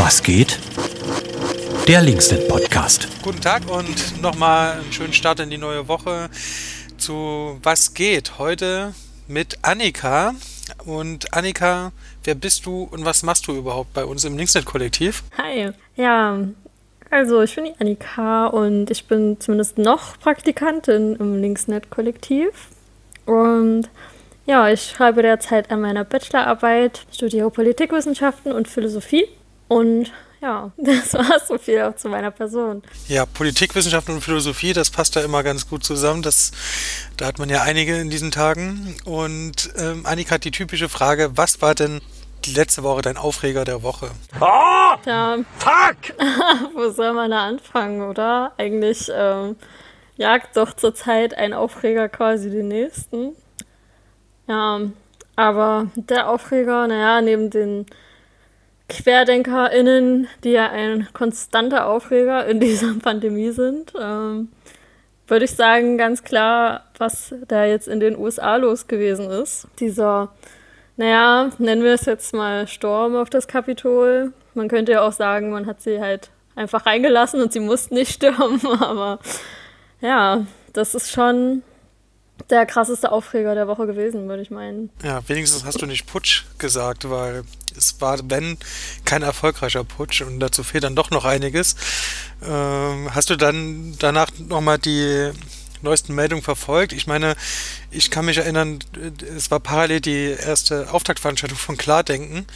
Was geht? Der Linksnet Podcast. Guten Tag und nochmal einen schönen Start in die neue Woche zu Was geht? Heute mit Annika. Und Annika, wer bist du und was machst du überhaupt bei uns im Linksnet-Kollektiv? Hi. Ja, also ich bin die Annika und ich bin zumindest noch Praktikantin im Linksnet-Kollektiv. Und ja, ich schreibe derzeit an meiner Bachelorarbeit, studiere Politikwissenschaften und Philosophie. Und ja, das war so viel auch zu meiner Person. Ja, Politikwissenschaften und Philosophie, das passt da immer ganz gut zusammen. Das, da hat man ja einige in diesen Tagen. Und ähm, Annika hat die typische Frage, was war denn die letzte Woche dein Aufreger der Woche? Oh! Tja, fuck! wo soll man da anfangen, oder? Eigentlich ähm, jagt doch zurzeit ein Aufreger quasi den nächsten. Ja, aber der Aufreger, naja, neben den QuerdenkerInnen, die ja ein konstanter Aufreger in dieser Pandemie sind, ähm, würde ich sagen, ganz klar, was da jetzt in den USA los gewesen ist. Dieser, naja, nennen wir es jetzt mal Sturm auf das Kapitol. Man könnte ja auch sagen, man hat sie halt einfach reingelassen und sie mussten nicht stürmen, aber ja, das ist schon der krasseste Aufreger der Woche gewesen, würde ich meinen. Ja, wenigstens hast du nicht Putsch gesagt, weil es war, wenn, kein erfolgreicher Putsch und dazu fehlt dann doch noch einiges. Ähm, hast du dann danach nochmal die neuesten Meldungen verfolgt? Ich meine, ich kann mich erinnern, es war parallel die erste Auftaktveranstaltung von Klardenken.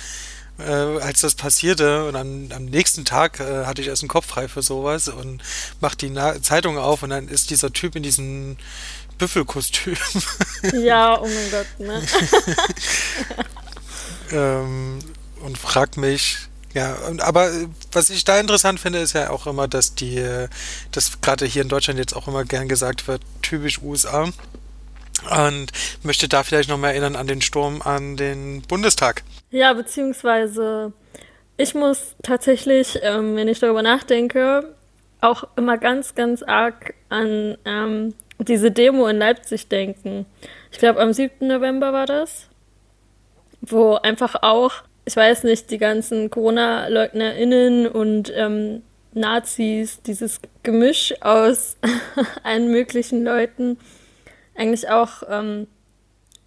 Äh, als das passierte und am, am nächsten Tag äh, hatte ich erst einen Kopf frei für sowas und mach die Na Zeitung auf und dann ist dieser Typ in diesem Büffelkostüm. Ja, oh mein Gott, ne? ähm, und fragt mich, ja, aber was ich da interessant finde, ist ja auch immer, dass die, dass gerade hier in Deutschland jetzt auch immer gern gesagt wird, typisch USA. Und möchte da vielleicht noch mal erinnern an den Sturm an den Bundestag. Ja, beziehungsweise ich muss tatsächlich, ähm, wenn ich darüber nachdenke, auch immer ganz, ganz arg an ähm, diese Demo in Leipzig denken. Ich glaube, am 7. November war das, wo einfach auch, ich weiß nicht, die ganzen Corona-LeugnerInnen und ähm, Nazis, dieses Gemisch aus allen möglichen Leuten, eigentlich auch, ähm,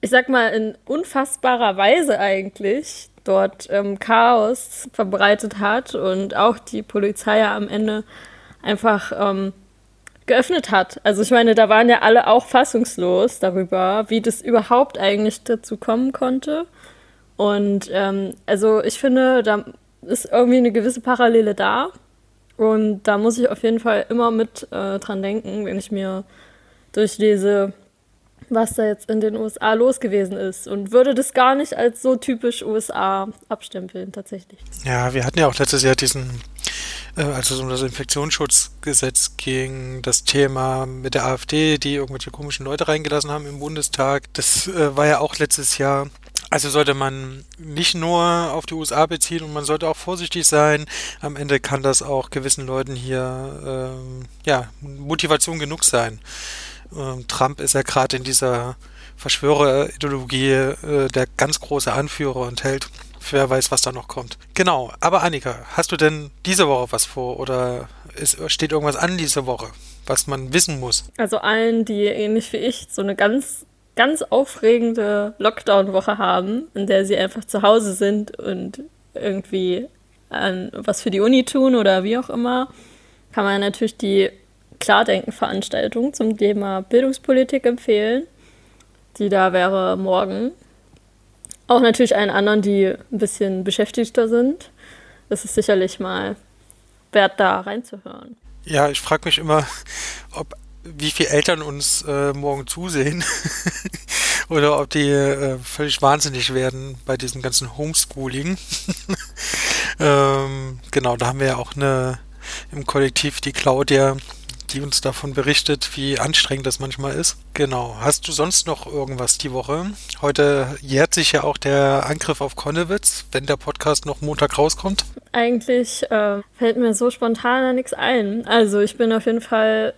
ich sag mal, in unfassbarer Weise eigentlich dort ähm, Chaos verbreitet hat und auch die Polizei ja am Ende einfach ähm, geöffnet hat. Also ich meine, da waren ja alle auch fassungslos darüber, wie das überhaupt eigentlich dazu kommen konnte. Und ähm, also ich finde, da ist irgendwie eine gewisse Parallele da. Und da muss ich auf jeden Fall immer mit äh, dran denken, wenn ich mir durchlese, was da jetzt in den USA los gewesen ist. Und würde das gar nicht als so typisch USA abstempeln, tatsächlich. Ja, wir hatten ja auch letztes Jahr diesen äh, als es um das Infektionsschutzgesetz ging, das Thema mit der AfD, die irgendwelche komischen Leute reingelassen haben im Bundestag. Das äh, war ja auch letztes Jahr. Also sollte man nicht nur auf die USA beziehen und man sollte auch vorsichtig sein. Am Ende kann das auch gewissen Leuten hier ähm, ja, Motivation genug sein. Ähm, Trump ist ja gerade in dieser Verschwörerideologie äh, der ganz große Anführer und hält wer weiß, was da noch kommt. Genau, aber Annika, hast du denn diese Woche was vor oder ist, steht irgendwas an diese Woche, was man wissen muss? Also allen, die ähnlich wie ich so eine ganz, ganz aufregende Lockdown-Woche haben, in der sie einfach zu Hause sind und irgendwie an was für die Uni tun oder wie auch immer, kann man natürlich die Klardenken-Veranstaltung zum Thema Bildungspolitik empfehlen. Die da wäre morgen auch natürlich allen anderen, die ein bisschen beschäftigter sind. Es ist sicherlich mal wert, da reinzuhören. Ja, ich frage mich immer, ob wie viele Eltern uns äh, morgen zusehen oder ob die äh, völlig wahnsinnig werden bei diesem ganzen Homeschooling. ähm, genau, da haben wir ja auch eine im Kollektiv die Claudia, die uns davon berichtet, wie anstrengend das manchmal ist. Genau. Hast du sonst noch irgendwas die Woche? Heute jährt sich ja auch der Angriff auf Konnewitz, wenn der Podcast noch Montag rauskommt. Eigentlich äh, fällt mir so spontan nichts ein. Also ich bin auf jeden Fall,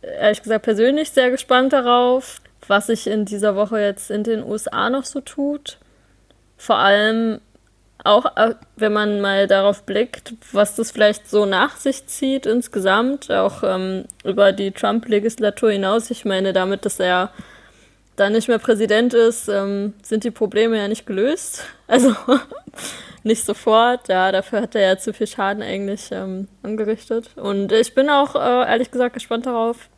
ehrlich gesagt, persönlich sehr gespannt darauf, was sich in dieser Woche jetzt in den USA noch so tut. Vor allem auch äh, wenn man mal darauf blickt, was das vielleicht so nach sich zieht insgesamt, auch ähm, über die Trump-Legislatur hinaus. Ich meine, damit, dass er dann nicht mehr Präsident ist, ähm, sind die Probleme ja nicht gelöst. Also nicht sofort. Ja, dafür hat er ja zu viel Schaden eigentlich ähm, angerichtet. Und ich bin auch äh, ehrlich gesagt gespannt darauf,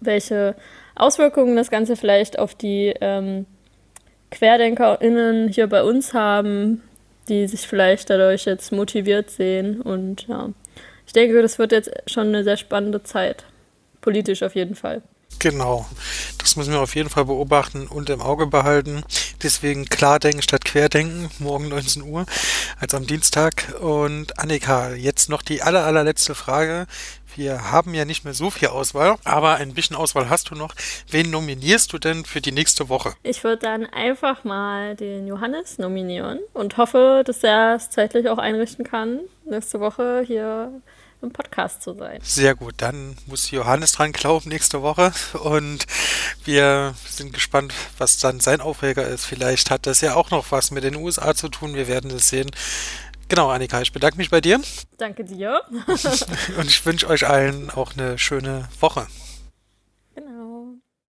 welche Auswirkungen das Ganze vielleicht auf die ähm, QuerdenkerInnen hier bei uns haben, die sich vielleicht dadurch jetzt motiviert sehen. Und ja, ich denke, das wird jetzt schon eine sehr spannende Zeit. Politisch auf jeden Fall. Genau. Das müssen wir auf jeden Fall beobachten und im Auge behalten. Deswegen klar denken statt querdenken, morgen 19 Uhr, als am Dienstag. Und Annika, jetzt noch die aller, allerletzte Frage. Wir haben ja nicht mehr so viel Auswahl, aber ein bisschen Auswahl hast du noch. Wen nominierst du denn für die nächste Woche? Ich würde dann einfach mal den Johannes nominieren und hoffe, dass er es zeitlich auch einrichten kann, nächste Woche hier im Podcast zu sein. Sehr gut, dann muss Johannes dran glauben nächste Woche und wir sind gespannt, was dann sein Aufreger ist. Vielleicht hat das ja auch noch was mit den USA zu tun, wir werden es sehen. Genau, Annika, ich bedanke mich bei dir. Danke dir. und ich wünsche euch allen auch eine schöne Woche.